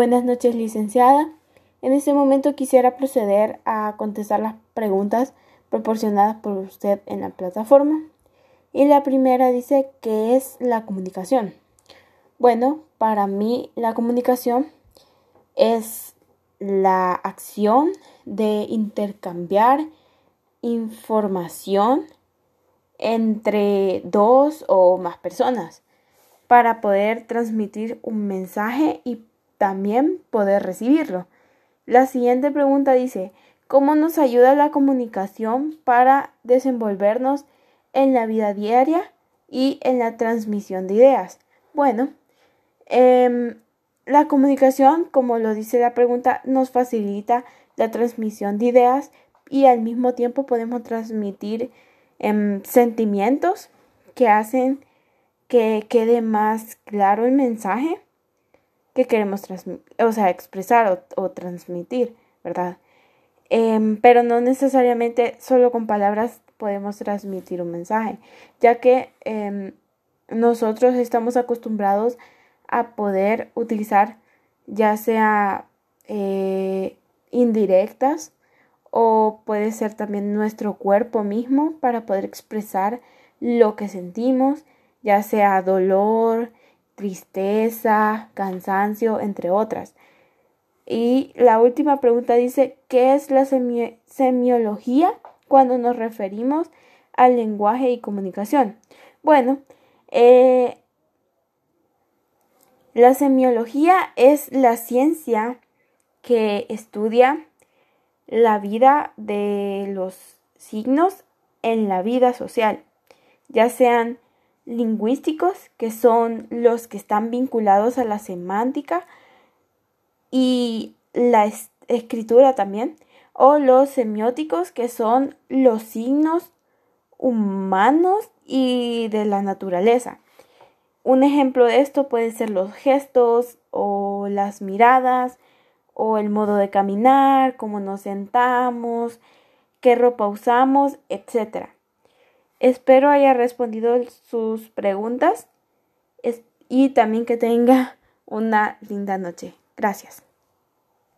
Buenas noches, licenciada. En este momento quisiera proceder a contestar las preguntas proporcionadas por usted en la plataforma. Y la primera dice, ¿qué es la comunicación? Bueno, para mí la comunicación es la acción de intercambiar información entre dos o más personas para poder transmitir un mensaje y también poder recibirlo. La siguiente pregunta dice, ¿cómo nos ayuda la comunicación para desenvolvernos en la vida diaria y en la transmisión de ideas? Bueno, em, la comunicación, como lo dice la pregunta, nos facilita la transmisión de ideas y al mismo tiempo podemos transmitir em, sentimientos que hacen que quede más claro el mensaje que queremos o sea, expresar o, transmitir, ¿verdad? Em, pero no necesariamente solo con palabras podemos transmitir un mensaje, ya que em, nosotros estamos acostumbrados a poder utilizar ya sea eh, indirectas o puede ser también nuestro cuerpo mismo para poder expresar lo que sentimos, ya sea dolor, tristeza, cansancio, entre otras. Y la última pregunta dice, ¿qué es la semiología cuando nos referimos al lenguaje y comunicación? Bueno, eh, la semiología es la ciencia que estudia la vida de los signos en la vida social, ya sean lingüísticos, que son los que están vinculados a la semántica y la escritura también, o los semióticos, que son los signos humanos y de la naturaleza. Un ejemplo de esto puede ser los gestos o las miradas o el modo de caminar, cómo nos sentamos, qué ropa usamos, etcétera. Espero haya respondido sus preguntas y también que tenga una linda noche. Gracias.